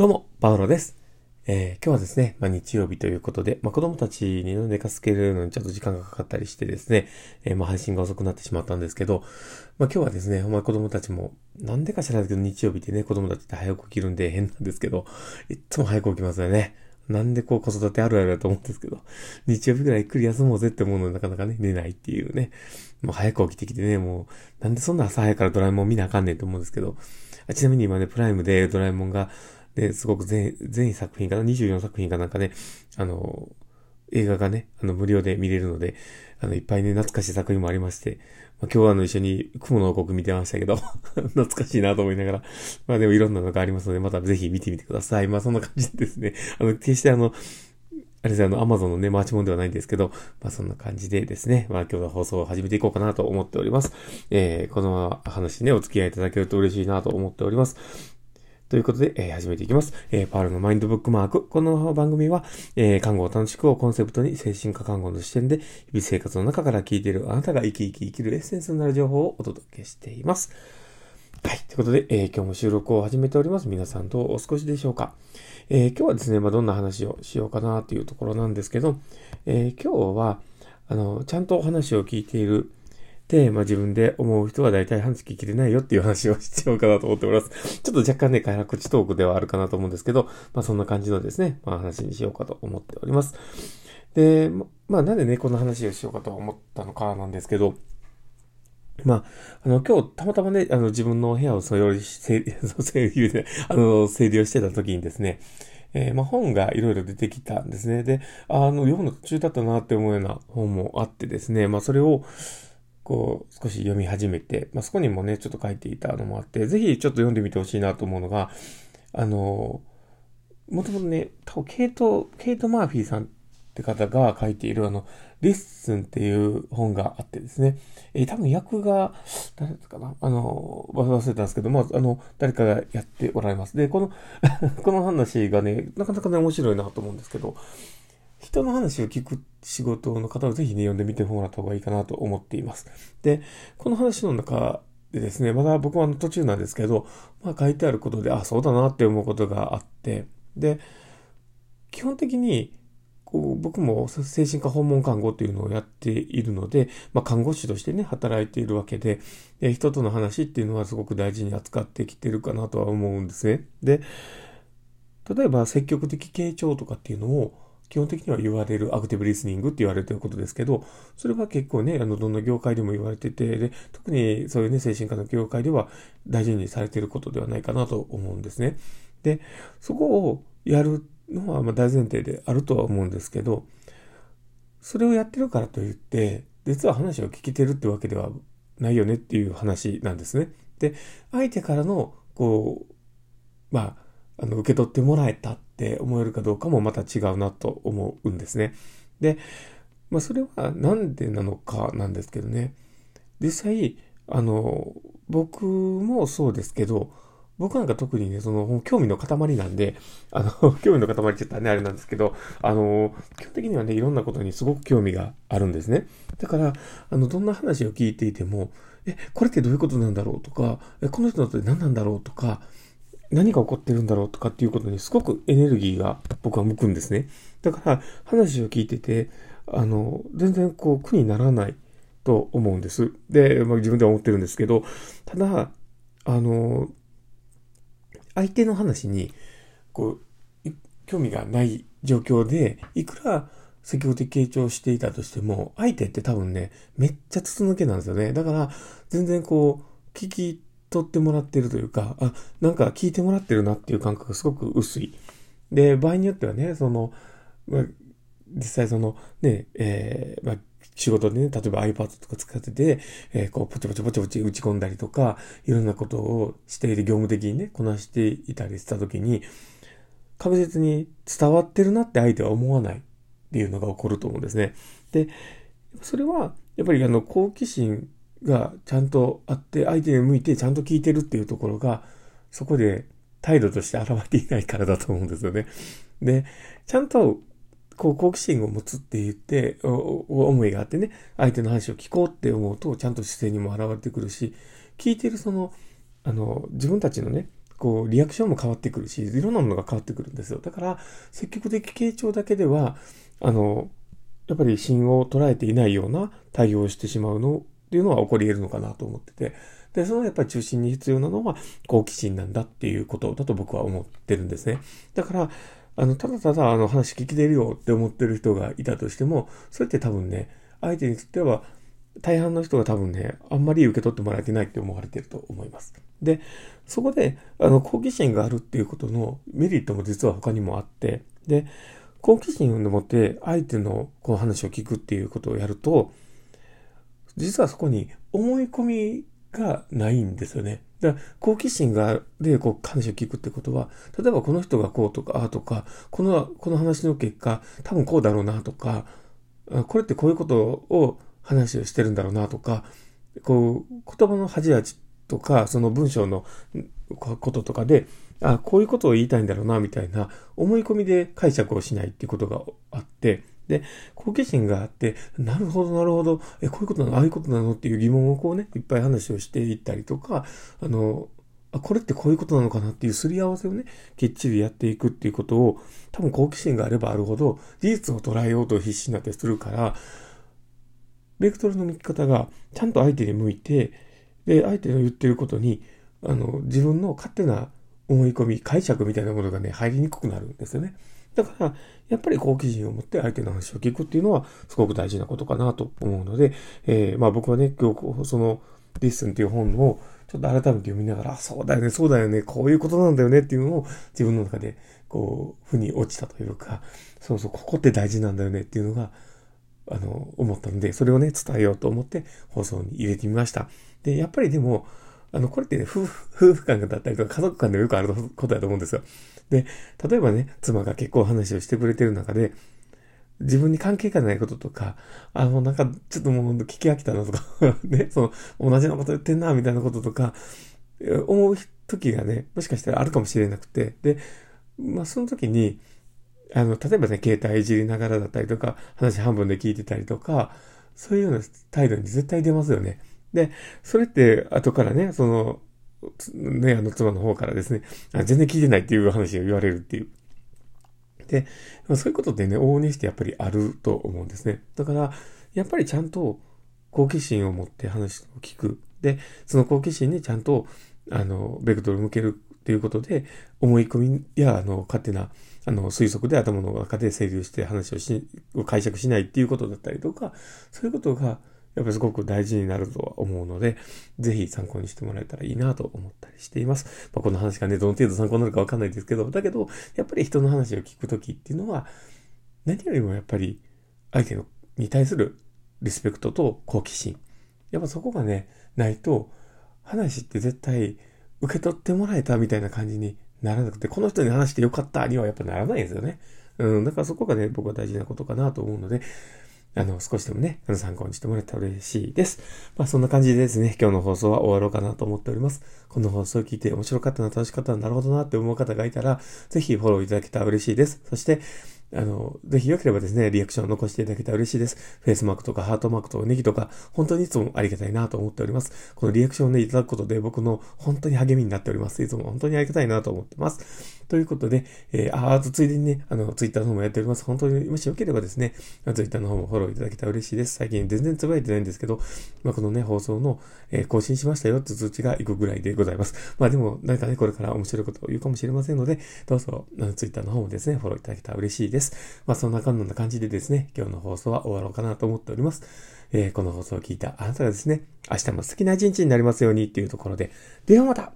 どうも、パウロです。えー今日はですね、まあ、日曜日ということで、まあ、子供たちに寝かすけるのにちょっと時間がかかったりしてですね、えーまあ、配信が遅くなってしまったんですけど、まあ、今日はですね、ほんま子供たちも、なんでか知らないけど日曜日ってね、子供たちって早く起きるんで変なんですけど、いつも早く起きますよね。なんでこう子育てあるあるだと思うんですけど、日曜日ぐらいゆっくり休もうぜって思うのになかなかね、寝ないっていうね。もう早く起きてきてね、もう、なんでそんな朝早くからドラえもん見なあかんねんと思うんですけど、あちなみに今ね、プライムでドラえもんが、で、すごく全、全作品かな ?24 作品かなんかね、あの、映画がね、あの、無料で見れるので、あの、いっぱいね、懐かしい作品もありまして、まあ、今日はあの、一緒に雲の王国見てましたけど、懐かしいなと思いながら、まあでもいろんなのがありますので、またぜひ見てみてください。まあそんな感じですね、あの、決してあの、あれですね、あの、アマゾンのね、マーチモンではないんですけど、まあそんな感じでですね、まあ今日の放送を始めていこうかなと思っております。えー、この話ね、お付き合いいただけると嬉しいなと思っております。ということで、えー始めていきます。えーパールのマインドブックマーク。この番組は、えー看護を楽しくをコンセプトに精神科看護の視点で、日々生活の中から聞いているあなたが生き生き生きるエッセンスになる情報をお届けしています。はい。ということで、えー今日も収録を始めております。皆さんどうお過ごしでしょうかえー今日はですね、まあ、どんな話をしようかなというところなんですけど、えー今日は、あの、ちゃんとお話を聞いているで、まあ、自分で思う人は大体話聞きれないよっていう話をしようかなと思っております。ちょっと若干ね、開発口トークではあるかなと思うんですけど、まあ、そんな感じのですね、まあ、話にしようかと思っております。で、まあ、なんでね、この話をしようかと思ったのかなんですけど、まあ、あの、今日、たまたまね、あの、自分の部屋を整理し、整理、整理で、あの、整理をしてた時にですね、えーまあ、本がいろいろ出てきたんですね。で、あの、読むの途中だったなって思うような本もあってですね、まあ、それを、こう、少し読み始めて、まあ、そこにもね、ちょっと書いていたのもあって、ぜひちょっと読んでみてほしいなと思うのが、あの、もともとね、多分ケイト、ケイト・マーフィーさんって方が書いているあの、 Listen っていう本があってですね、えー多分訳が、誰ですかなあの、忘れたんですけど、まあ、あの、誰かがやっておられます。で、この、この話がね、なかなかね、面白いなと思うんですけど、人の話を聞く仕事の方はぜひね、読んでみてもらった方がいいかなと思っています。で、この話の中でですね、まだ僕は途中なんですけど、まあ書いてあることで、あ、そうだなって思うことがあって、で、基本的に、こう僕も精神科訪問看護っていうのをやっているので、まあ、看護師としてね、働いているわけで、で人との話っていうのはすごく大事に扱ってきてるかなとは思うんですね。で、例えば積極的傾聴とかっていうのを基本的には言われるアクティブリスニングって言われてることですけど、それは結構ね、あの、どんな業界でも言われてて、で、特にそういうね、精神科の業界では大事にされてることではないかなと思うんですね。で、そこをやるのはま大前提であるとは思うんですけど、それをやってるからといって、実は話を聞けてるってわけではないよねっていう話なんですね。で、相手からの、こう、まあ、あの、受け取ってもらえたっって思えるかどうかもまた違うなと思うんですね。で、まあ、それはなんでなのかなんですけどね。実際、あの、僕もそうですけど、僕なんか特にね、その、興味の塊なんで、あの、興味の塊って言ったらね、あれなんですけど、あの、基本的にはね、いろんなことにすごく興味があるんですね。だから、あの、どんな話を聞いていても、え、これってどういうことなんだろうとか、え、この人って何なんだろうとか、何が起こってるんだろうとかっていうことにすごくエネルギーが僕は向くんですね。だから、話を聞いてて、あの、全然こう苦にならないと思うんです。で、まあ、自分では思ってるんですけど、ただ、あの、相手の話に、こう、興味がない状況で、いくら積極的傾聴していたとしても、相手って多分ね、めっちゃ筒抜けなんですよね。だから、全然こう、聞き取ってもらってるというか、あ、なんか聞いてもらってるなっていう感覚がすごく薄い。で、場合によってはね、その、まあ、実際その、ね、えーまあ、仕事でね、例えば iPad とか使ってて、えーこう、ポチポチポチポチ打ち込んだりとか、いろんなことをしている業務的にね、こなしていたりしたときに、確実に伝わってるなって相手は思わないっていうのが起こると思うんですね。で、それは、やっぱりあの、好奇心がちゃんとあって、相手に向いてちゃんと聞いてるっていうところが、そこで態度として現れていないからだと思うんですよね。で、ちゃんと、こう、好奇心を持つって言って、思いがあってね、相手の話を聞こうって思うと、ちゃんと姿勢にも現れてくるし、聞いてるその、あの、自分たちのね、こう、リアクションも変わってくるし、いろんなものが変わってくるんですよ。だから、積極的傾聴だけでは、あの、やっぱり芯を捉えていないような対応をしてしまうのっていうのは起こり得るのかなと思ってて、で、そのやっぱり中心に必要なのは好奇心なんだっていうことだと僕は思ってるんですね。だから、あの、ただただあの話聞きてるよって思ってる人がいたとしても、それって多分ね、相手にとっては大半の人が多分ね、あんまり受け取ってもらえてないって思われてると思います。で、そこで、あの、好奇心があるっていうことのメリットも実は他にもあって、で、好奇心を持って相手のこの話を聞くっていうことをやると、実はそこに思い込みがないんですよね。だから好奇心が、で、こう話を聞くってことは、例えばこの人がこうとか、ああとか、この、この話の結果、多分こうだろうなとか、これってこういうことを話をしてるんだろうなとか、こう、言葉の端々とか、その文章のこととかで、あ、こういうことを言いたいんだろうな、みたいな思い込みで解釈をしないっていうことがあって、で、好奇心があって、なるほど、なるほど、え、こういうことなの？ああいうことなの？っていう疑問をこうね、いっぱい話をしていったりとか、あの、あ、これってこういうことなのかなっていうすり合わせをね、きっちりやっていくっていうことを、多分好奇心があればあるほど、事実を捉えようと必死になってするから、ベクトルの向き方がちゃんと相手に向いて、で、相手の言ってることに、あの、自分の勝手な思い込み、解釈みたいなものがね、入りにくくなるんですよね。だから、やっぱり好奇心を持って相手の話を聞くっていうのは、すごく大事なことかなと思うので、えー、まあ僕はね、今日、その、 Listen っていう本を、ちょっと改めて読みながら、そうだよね、そうだよね、こういうことなんだよねっていうのを自分の中で、こう、腑に落ちたというか、そうそう、ここって大事なんだよねっていうのが、あの、思ったので、それをね、伝えようと思って放送に入れてみました。で、やっぱりでも、あの、これってね、夫婦、夫婦間だったりとか家族間でよくあることだと思うんですよ。で、例えばね、妻が結構話をしてくれてる中で、自分に関係がないこととか、あの、なんか、ちょっともう聞き飽きたなとか ね、その、同じようなこと言ってんな、みたいなこととか、思う時がね、もしかしたらあるかもしれなくて、で、まあ、その時に、あの、例えばね、携帯いじりながらだったりとか、話半分で聞いてたりとか、そういうような態度に絶対出ますよね。で、それって後からね、その、ね、あの妻の方からですね、あ全然聞いてないっていう話を言われるっていう。で、そういうことってね、往々にしてやっぱりあると思うんですね。だから、やっぱりちゃんと好奇心を持って話を聞く。で、その好奇心にちゃんと、あの、ベクトル向けるっていうことで、思い込みや、あの、勝手な、あの、推測で頭の中で整理をして話をし、を解釈しないっていうことだったりとか、そういうことが、やっぱりすごく大事になるとは思うので、ぜひ参考にしてもらえたらいいなと思ったりしています。まあ、この話がね、どの程度参考になるかわかんないですけど、だけど、やっぱり人の話を聞くときっていうのは、何よりもやっぱり相手に対するリスペクトと好奇心。やっぱそこがね、ないと、話って絶対受け取ってもらえたみたいな感じにならなくて、この人に話してよかったにはやっぱならないですよね。うん、だからそこがね、僕は大事なことかなと思うので、あの、少しでもね、あの、参考にしてもらえたら嬉しいです。まあ、そんな感じでですね、今日の放送は終わろうかなと思っております。この放送を聞いて面白かったな、楽しかったな、なるほどなって思う方がいたら、ぜひフォローいただけたら嬉しいです。そして、あの、ぜひ良ければですね、リアクションを残していただけたら嬉しいです。フェイスマークとかハートマークとネギとか、本当にいつもありがたいなと思っております。このリアクションをね、いただくことで僕の本当に励みになっております。いつも本当にありがたいなと思ってます。ということで、えー、あ、あとついでにね、あの、ツイッターの方もやっております。本当に、もしよければですね、ツイッターの方もフォローいただけたら嬉しいです。最近全然つぶやいてないんですけど、まあ、このね、放送の、えー、更新しましたよって通知が行くぐらいでございます。まあでも、なんかね、これから面白いことを言うかもしれませんので、どうぞ、ツイッターの方もですね、フォローいただけたら嬉しいです。まあそんなかんな感じでですね、今日の放送は終わろうかなと思っております。えー、この放送を聞いたあなたがですね、明日も素敵な一日になりますようにっていうところで、ではまた